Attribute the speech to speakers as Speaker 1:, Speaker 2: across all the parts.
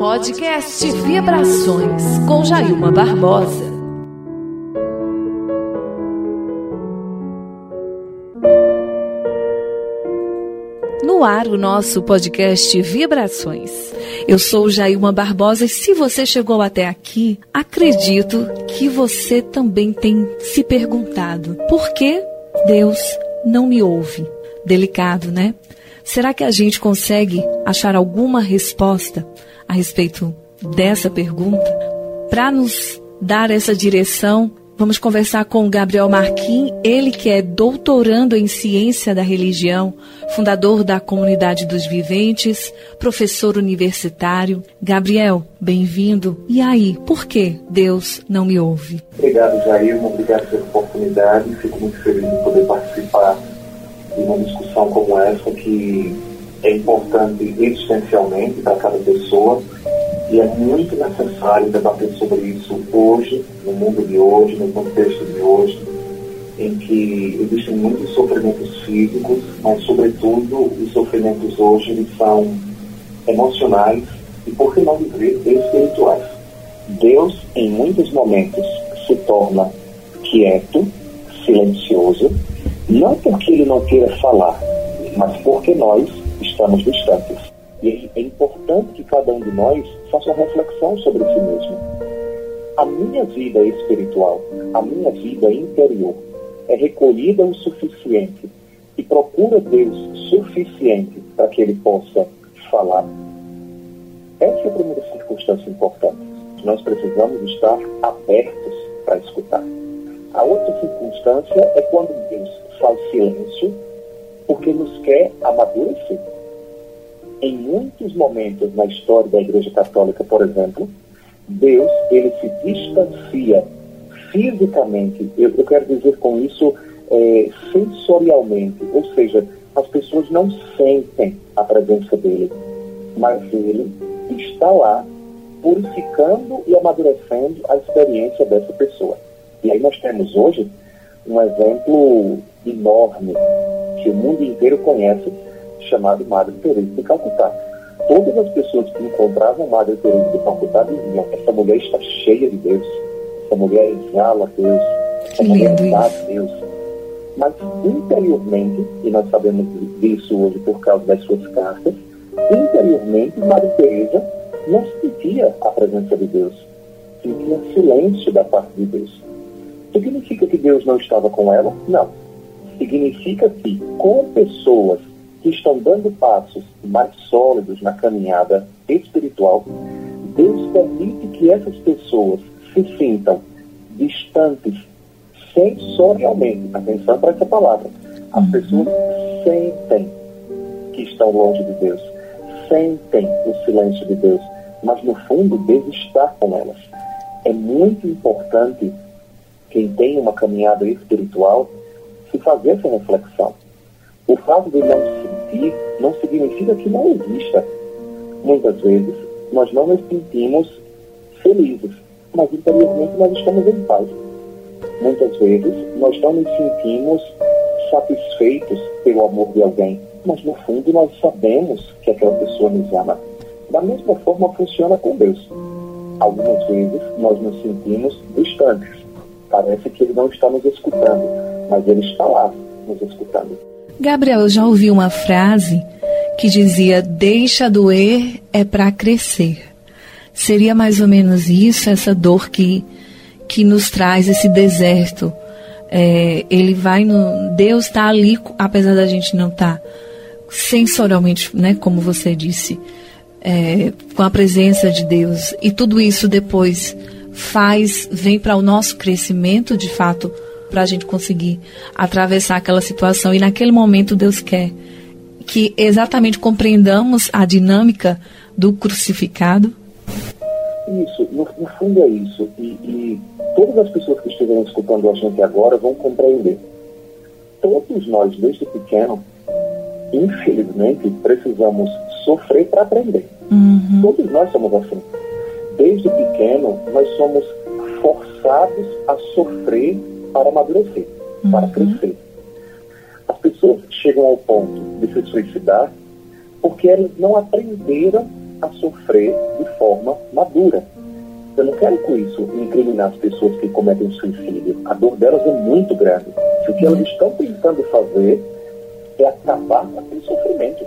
Speaker 1: Podcast Vibrações com Jailma Barbosa. No ar, o nosso podcast Vibrações. Eu sou Jailma Barbosa e se você chegou até aqui, acredito que você também tem se perguntado por que Deus não me ouve. Delicado, né? Será que a gente consegue achar alguma resposta a respeito dessa pergunta? Para nos dar essa direção, vamos conversar com o Gabriel Marquim, ele que é doutorando em ciência da religião, fundador da Comunidade dos Viventes, professor universitário. Gabriel, bem-vindo. E aí, por que Deus não me ouve?
Speaker 2: Obrigado, Jair. Obrigado pela oportunidade. Fico muito feliz de poder participar de uma discussão como essa que é importante existencialmente para cada pessoa e é muito necessário debater sobre isso hoje, no mundo de hoje, no contexto de hoje, em que existem muitos sofrimentos físicos, mas sobretudo os sofrimentos hoje eles são emocionais e por que não dizer espirituais. Deus em muitos momentos se torna quieto, silencioso não porque ele não queira falar, mas porque nós estamos distantes. E é importante que cada um de nós faça uma reflexão sobre si mesmo. A minha vida espiritual, a minha vida interior, é recolhida o suficiente e procura Deus suficiente para que Ele possa falar. Essa é a primeira circunstância importante. Nós precisamos estar abertos para escutar. A outra circunstância é quando Deus faz silêncio, porque nos quer amadurecer. Em muitos momentos na história da Igreja Católica, por exemplo, Deus ele se distancia fisicamente, eu, eu quero dizer com isso é, sensorialmente, ou seja, as pessoas não sentem a presença dele, mas ele está lá purificando e amadurecendo a experiência dessa pessoa. E aí nós temos hoje um exemplo enorme que o mundo inteiro conhece, chamado Madre Teresa de Calcutá. Todas as pessoas que encontravam Madre Teresa de Calcutá diziam: essa mulher está cheia de Deus, essa mulher exala Deus, essa mulher dá Deus. Mas interiormente, e nós sabemos disso hoje por causa das suas cartas, interiormente Madre Teresa não sentia a presença de Deus, sentia silêncio da parte de Deus. Significa que Deus não estava com ela? Não. Significa que, com pessoas que estão dando passos mais sólidos na caminhada espiritual, Deus permite que essas pessoas se sintam distantes sensorialmente. Atenção para essa palavra. As uhum. pessoas sentem que estão longe de Deus, sentem o silêncio de Deus, mas no fundo Deus está com elas. É muito importante quem tem uma caminhada espiritual, se fazer essa reflexão. O fato de não sentir não significa que não exista. Muitas vezes nós não nos sentimos felizes, mas interiormente nós estamos em paz. Muitas vezes nós não nos sentimos satisfeitos pelo amor de alguém, mas no fundo nós sabemos que aquela pessoa nos ama. Da mesma forma funciona com Deus. Algumas vezes nós nos sentimos distantes, Parece que ele não está nos escutando, mas ele está lá nos escutando.
Speaker 1: Gabriel, eu já ouvi uma frase que dizia: Deixa doer é para crescer. Seria mais ou menos isso, essa dor que, que nos traz esse deserto. É, ele vai no. Deus está ali, apesar da gente não estar tá sensorialmente, né, como você disse, é, com a presença de Deus. E tudo isso depois faz, vem para o nosso crescimento, de fato, para a gente conseguir atravessar aquela situação. E naquele momento Deus quer que exatamente compreendamos a dinâmica do crucificado.
Speaker 2: Isso, no, no fundo é isso. E, e todas as pessoas que estiverem escutando a gente agora vão compreender. Todos nós, desde pequeno, infelizmente, precisamos sofrer para aprender. Uhum. Todos nós somos assim desde pequeno, nós somos forçados a sofrer para amadurecer, uhum. para crescer. As pessoas chegam ao ponto de se suicidar porque elas não aprenderam a sofrer de forma madura. Eu não quero com isso incriminar as pessoas que cometem suicídio. A dor delas é muito grande. Se o que elas estão tentando fazer é acabar com aquele sofrimento.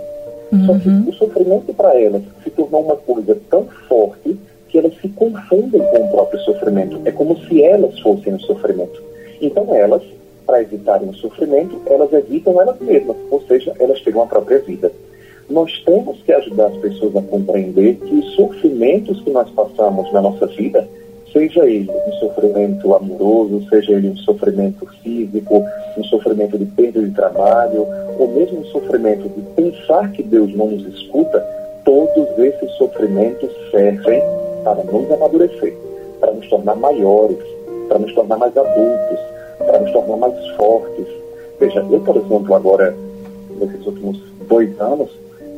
Speaker 2: Uhum. Só que uhum. o sofrimento para elas se tornou uma coisa tão forte que elas se confundem com o próprio sofrimento. É como se elas fossem o sofrimento. Então elas, para evitarem o sofrimento, elas evitam elas mesmas, ou seja, elas tiram a própria vida. Nós temos que ajudar as pessoas a compreender que os sofrimentos que nós passamos na nossa vida, seja ele um sofrimento amoroso, seja ele um sofrimento físico, um sofrimento de perda de trabalho, ou mesmo um sofrimento de pensar que Deus não nos escuta, todos esses sofrimentos servem para nos amadurecer, para nos tornar maiores, para nos tornar mais adultos, para nos tornar mais fortes. Veja, eu, por exemplo, agora, nesses últimos dois anos,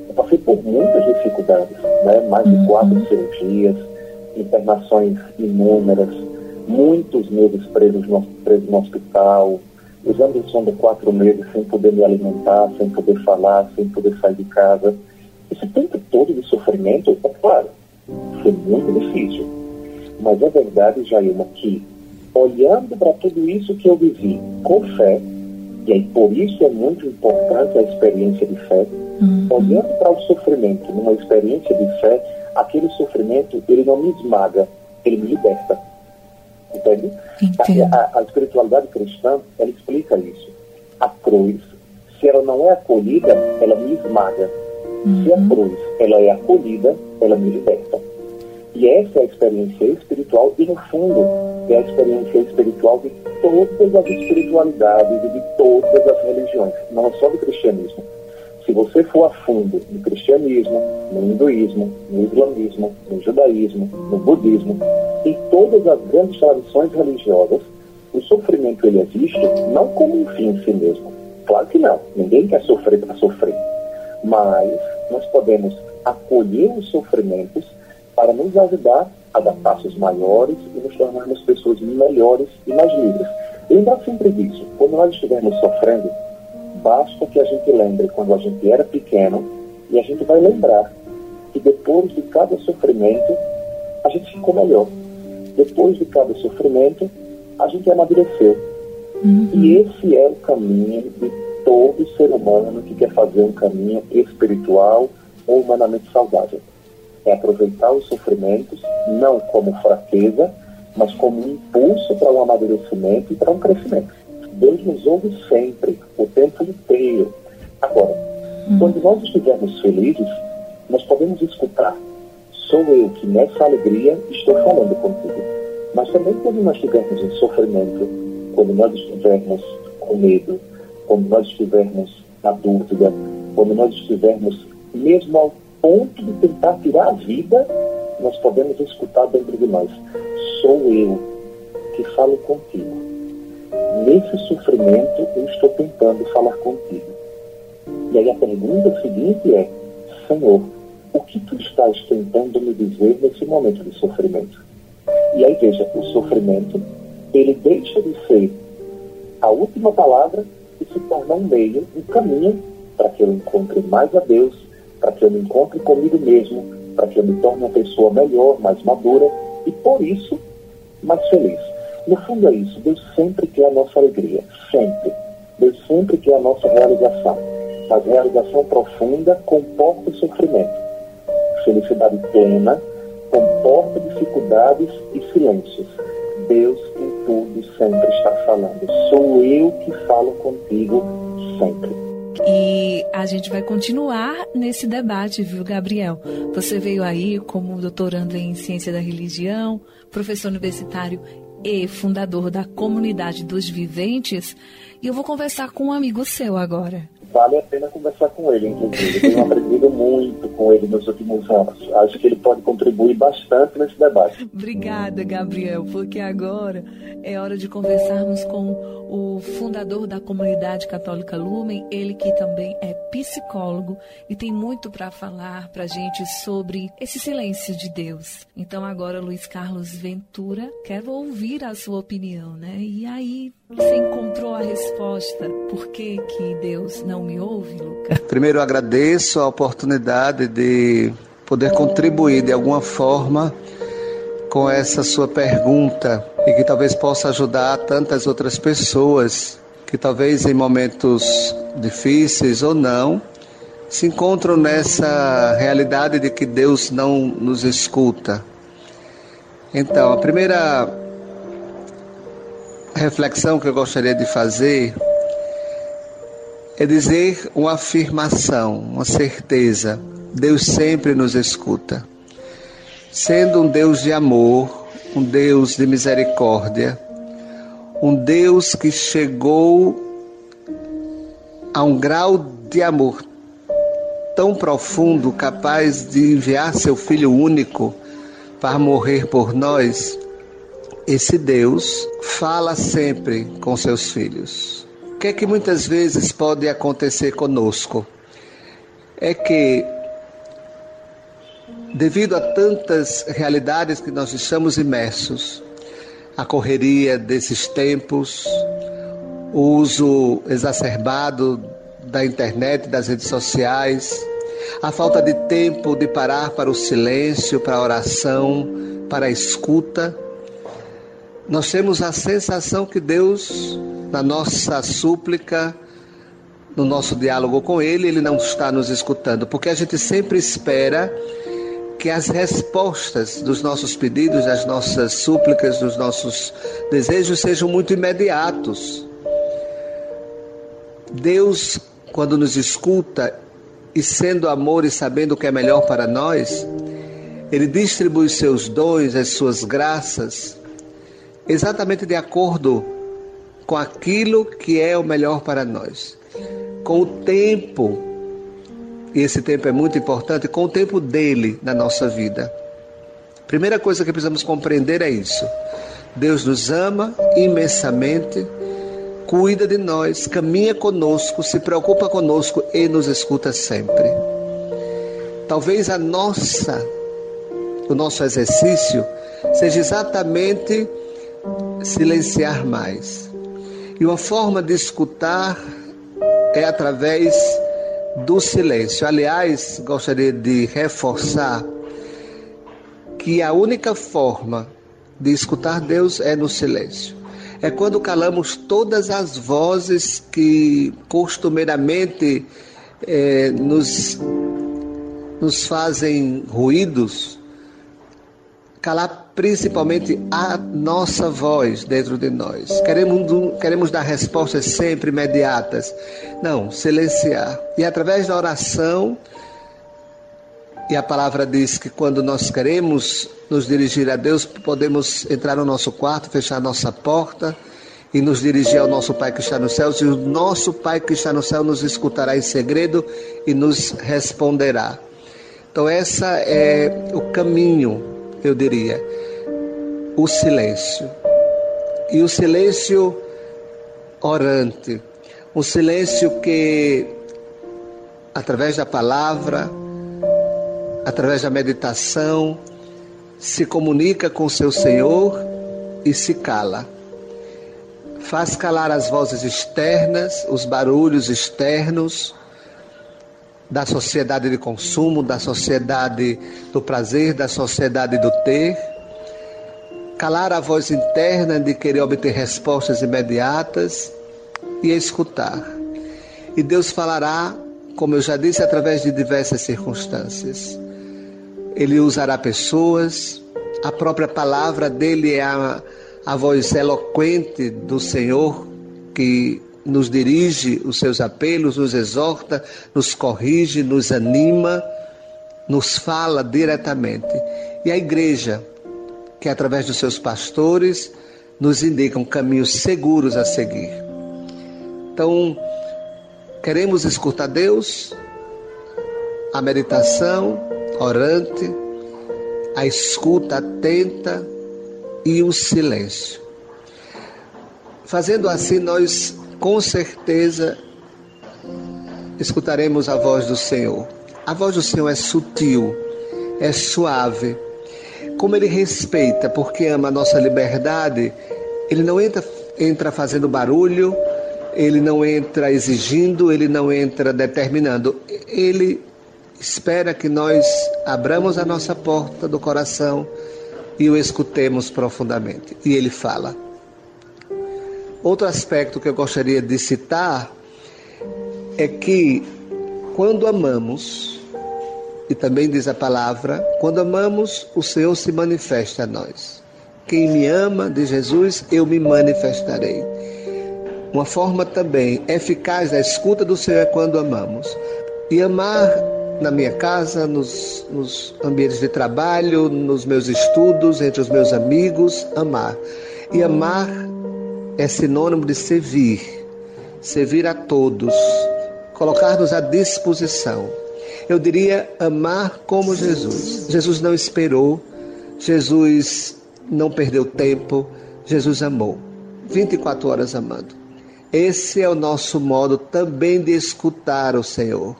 Speaker 2: eu passei por muitas dificuldades, né? mais de quatro uhum. cirurgias, internações inúmeras, muitos meses presos no, presos no hospital, usando o sonda quatro meses sem poder me alimentar, sem poder falar, sem poder sair de casa. Esse tempo todo de sofrimento, é claro, foi muito difícil. Mas a verdade, Jailma, que olhando para tudo isso que eu vivi com fé, e aí por isso é muito importante a experiência de fé, uhum. olhando para o sofrimento numa experiência de fé, aquele sofrimento ele não me esmaga, ele me liberta. Entende? A, a, a, espiritualidade cristã, ela explica isso. A cruz, se ela não é acolhida, ela me esmaga. Uhum. Se a uhum. cruz ela é acolhida, ela me liberta. E essa é a experiência espiritual, e no fundo, é a experiência espiritual de todas as espiritualidades e de todas as religiões, não só do cristianismo. Se você for a fundo no cristianismo, no hinduísmo, no islamismo, no judaísmo, no budismo, em todas as grandes tradições religiosas, o sofrimento ele existe não como um fim em si mesmo. Claro que não. Ninguém quer sofrer para sofrer. Mas nós podemos acolher os sofrimentos para nos ajudar a dar passos maiores e nos tornarmos pessoas melhores e mais livres. Lembra sempre disso. Quando nós estivermos sofrendo, basta que a gente lembre quando a gente era pequeno e a gente vai lembrar que depois de cada sofrimento, a gente ficou melhor. Depois de cada sofrimento, a gente amadureceu. Uhum. E esse é o caminho de todo ser humano que quer fazer um caminho espiritual ou humanamente saudável é aproveitar os sofrimentos não como fraqueza, mas como um impulso para um amadurecimento e para um crescimento. Deus nos ouve sempre, o tempo inteiro. Agora, hum. quando nós estivermos felizes, nós podemos escutar. Sou eu que nessa alegria estou falando contigo. Mas também quando nós estivermos em sofrimento, quando nós estivermos com medo, quando nós estivermos na dúvida, quando nós estivermos mesmo ao ponto de tentar tirar a vida, nós podemos escutar dentro de nós: sou eu que falo contigo. Nesse sofrimento, eu estou tentando falar contigo. E aí a pergunta seguinte é: Senhor, o que tu estás tentando me dizer nesse momento de sofrimento? E aí veja, o sofrimento, ele deixa de ser a última palavra e se torna um meio, um caminho para que eu encontre mais a Deus, para que eu me encontre comigo mesmo, para que eu me torne uma pessoa melhor, mais madura e, por isso, mais feliz. No fundo é isso. Deus sempre quer a nossa alegria. Sempre. Deus sempre quer a nossa realização. Mas realização profunda comporta sofrimento. Felicidade plena comporta dificuldades e silêncios. Deus em tudo sempre está falando. Sou eu que falo contigo sempre.
Speaker 1: E a gente vai continuar nesse debate, viu, Gabriel? Você veio aí como doutorando em ciência da religião, professor universitário e fundador da comunidade dos viventes, e eu vou conversar com um amigo seu agora
Speaker 2: vale a pena conversar com ele, inclusive. Tenho aprendido muito com ele nos últimos anos. Acho que ele pode contribuir bastante nesse debate.
Speaker 1: Obrigada, Gabriel, porque agora é hora de conversarmos com o fundador da comunidade católica Lumen, ele que também é psicólogo e tem muito para falar para gente sobre esse silêncio de Deus. Então agora, Luiz Carlos Ventura, quero ouvir a sua opinião, né? E aí, você encontrou a resposta. Por que, que Deus não me ouve, Lucas?
Speaker 3: Primeiro, agradeço a oportunidade de poder contribuir de alguma forma com essa sua pergunta e que talvez possa ajudar tantas outras pessoas que talvez em momentos difíceis ou não se encontram nessa realidade de que Deus não nos escuta. Então, a primeira reflexão que eu gostaria de fazer é dizer uma afirmação, uma certeza. Deus sempre nos escuta. Sendo um Deus de amor, um Deus de misericórdia, um Deus que chegou a um grau de amor tão profundo, capaz de enviar seu Filho único para morrer por nós, esse Deus fala sempre com seus filhos. O que é que muitas vezes pode acontecer conosco? É que, devido a tantas realidades que nós estamos imersos, a correria desses tempos, o uso exacerbado da internet, das redes sociais, a falta de tempo de parar para o silêncio, para a oração, para a escuta. Nós temos a sensação que Deus, na nossa súplica, no nosso diálogo com Ele, Ele não está nos escutando, porque a gente sempre espera que as respostas dos nossos pedidos, das nossas súplicas, dos nossos desejos sejam muito imediatos. Deus quando nos escuta e sendo amor e sabendo o que é melhor para nós, ele distribui seus dons, as suas graças, exatamente de acordo com aquilo que é o melhor para nós. Com o tempo, e esse tempo é muito importante, com o tempo dele na nossa vida. Primeira coisa que precisamos compreender é isso. Deus nos ama imensamente cuida de nós, caminha conosco, se preocupa conosco e nos escuta sempre. Talvez a nossa, o nosso exercício seja exatamente silenciar mais. E uma forma de escutar é através do silêncio. Aliás, gostaria de reforçar que a única forma de escutar Deus é no silêncio é quando calamos todas as vozes que costumeiramente é, nos, nos fazem ruídos, calar principalmente a nossa voz dentro de nós. Queremos, queremos dar respostas sempre imediatas. Não, silenciar. E através da oração, e a palavra diz que quando nós queremos nos dirigir a Deus, podemos entrar no nosso quarto, fechar nossa porta e nos dirigir ao nosso Pai que está nos céus, e o nosso Pai que está no céu nos escutará em segredo e nos responderá. Então, essa é o caminho, eu diria, o silêncio. E o silêncio orante, um silêncio que, através da palavra, através da meditação, se comunica com seu Senhor e se cala. Faz calar as vozes externas, os barulhos externos da sociedade de consumo, da sociedade do prazer, da sociedade do ter. Calar a voz interna de querer obter respostas imediatas e escutar. E Deus falará, como eu já disse, através de diversas circunstâncias. Ele usará pessoas, a própria palavra dele é a, a voz eloquente do Senhor que nos dirige os seus apelos, nos exorta, nos corrige, nos anima, nos fala diretamente. E a igreja, que através dos seus pastores nos indicam caminhos seguros a seguir. Então, queremos escutar Deus, a meditação, orante, a escuta atenta e o silêncio. Fazendo assim, nós com certeza escutaremos a voz do Senhor. A voz do Senhor é sutil, é suave. Como ele respeita, porque ama a nossa liberdade, ele não entra, entra fazendo barulho, ele não entra exigindo, ele não entra determinando. Ele espera que nós abramos a nossa porta do coração e o escutemos profundamente. E ele fala. Outro aspecto que eu gostaria de citar é que quando amamos, e também diz a palavra, quando amamos, o Senhor se manifesta a nós. Quem me ama, de Jesus, eu me manifestarei. Uma forma também eficaz da escuta do Senhor é quando amamos. E amar na minha casa, nos, nos ambientes de trabalho, nos meus estudos, entre os meus amigos, amar. E amar é sinônimo de servir, servir a todos, colocar-nos à disposição. Eu diria amar como Jesus. Jesus não esperou, Jesus não perdeu tempo, Jesus amou. 24 horas amando. Esse é o nosso modo também de escutar o Senhor.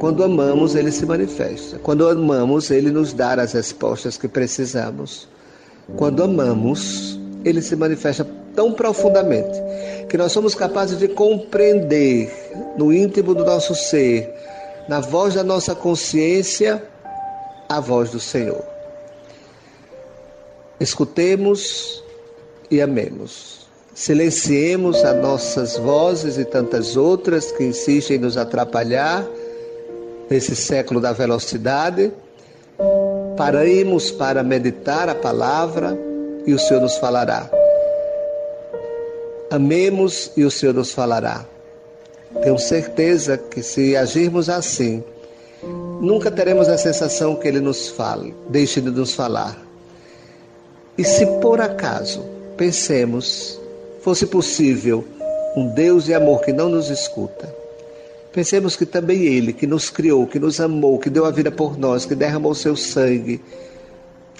Speaker 3: Quando amamos, ele se manifesta. Quando amamos, ele nos dá as respostas que precisamos. Quando amamos, ele se manifesta tão profundamente que nós somos capazes de compreender no íntimo do nosso ser, na voz da nossa consciência, a voz do Senhor. Escutemos e amemos. Silenciemos as nossas vozes e tantas outras que insistem em nos atrapalhar nesse século da velocidade. Paremos para meditar a palavra e o Senhor nos falará. Amemos e o Senhor nos falará. Tenho certeza que se agirmos assim, nunca teremos a sensação que Ele nos fale, deixe de nos falar. E se por acaso pensemos, fosse possível, um Deus de amor que não nos escuta, pensemos que também Ele, que nos criou, que nos amou, que deu a vida por nós, que derramou seu sangue,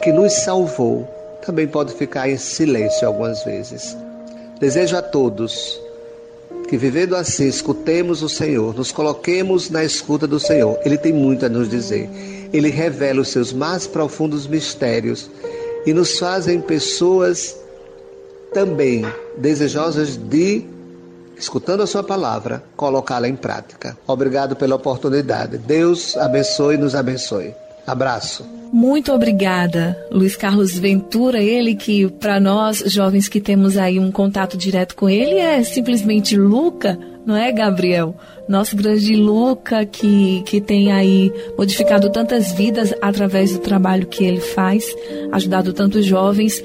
Speaker 3: que nos salvou, também pode ficar em silêncio algumas vezes. Desejo a todos que, vivendo assim, escutemos o Senhor, nos coloquemos na escuta do Senhor. Ele tem muito a nos dizer. Ele revela os seus mais profundos mistérios e nos fazem pessoas também desejosas de, escutando a Sua palavra, colocá-la em prática. Obrigado pela oportunidade. Deus abençoe e nos abençoe. Abraço.
Speaker 1: Muito obrigada, Luiz Carlos Ventura, ele que para nós jovens que temos aí um contato direto com ele é simplesmente Luca, não é, Gabriel? Nosso grande Luca que, que tem aí modificado tantas vidas através do trabalho que ele faz, ajudado tantos jovens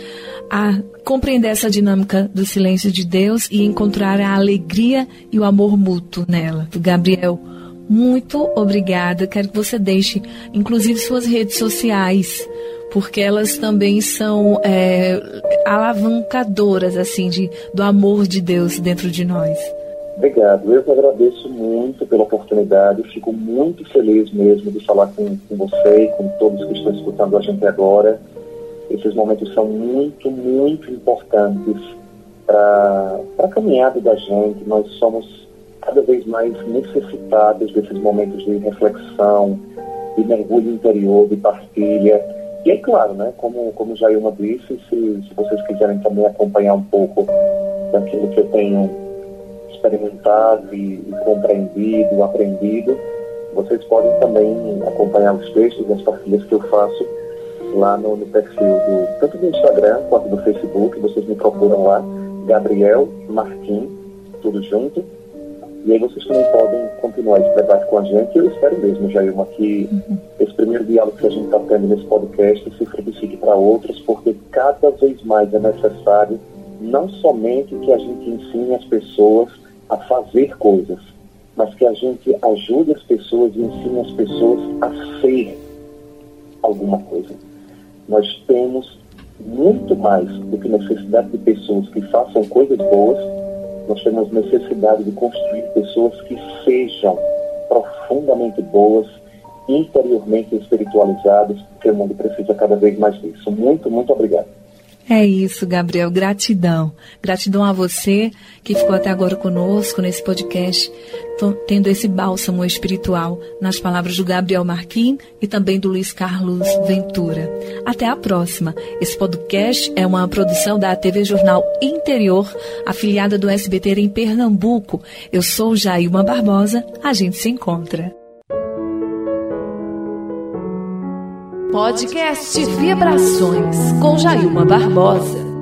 Speaker 1: a compreender essa dinâmica do silêncio de Deus e encontrar a alegria e o amor mútuo nela. Gabriel, muito obrigada. Quero que você deixe, inclusive, suas redes sociais, porque elas também são é, alavancadoras assim de, do amor de Deus dentro de nós.
Speaker 2: Obrigado. Eu que agradeço muito pela oportunidade. Fico muito feliz mesmo de falar com, com você e com todos que estão escutando a gente agora. Esses momentos são muito, muito importantes para a caminhada da gente. Nós somos cada vez mais necessitados desses momentos de reflexão, de mergulho interior, de partilha. E é claro, né, como, como Jailma disse, se, se vocês quiserem também acompanhar um pouco daquilo que eu tenho experimentado e, e compreendido, aprendido, vocês podem também acompanhar os textos as partilhas que eu faço lá no, no perfil do, tanto do Instagram quanto do Facebook, vocês me procuram lá, Gabriel Martim, tudo junto, e aí vocês também podem continuar esse debate com a gente. Eu espero mesmo, Jailma, que esse primeiro diálogo que a gente está tendo nesse podcast se frutifique para outros, porque cada vez mais é necessário não somente que a gente ensine as pessoas a fazer coisas, mas que a gente ajude as pessoas e ensine as pessoas a ser alguma coisa. Nós temos muito mais do que necessidade de pessoas que façam coisas boas, nós temos necessidade de construir pessoas que sejam profundamente boas, interiormente espiritualizadas, porque o mundo precisa cada vez mais disso. Muito, muito obrigado.
Speaker 1: É isso, Gabriel. Gratidão. Gratidão a você que ficou até agora conosco nesse podcast, tendo esse bálsamo espiritual nas palavras do Gabriel Marquim e também do Luiz Carlos Ventura. Até a próxima. Esse podcast é uma produção da TV Jornal Interior, afiliada do SBT em Pernambuco. Eu sou Jailma Barbosa. A gente se encontra. Podcast Vibrações com Jailma Barbosa.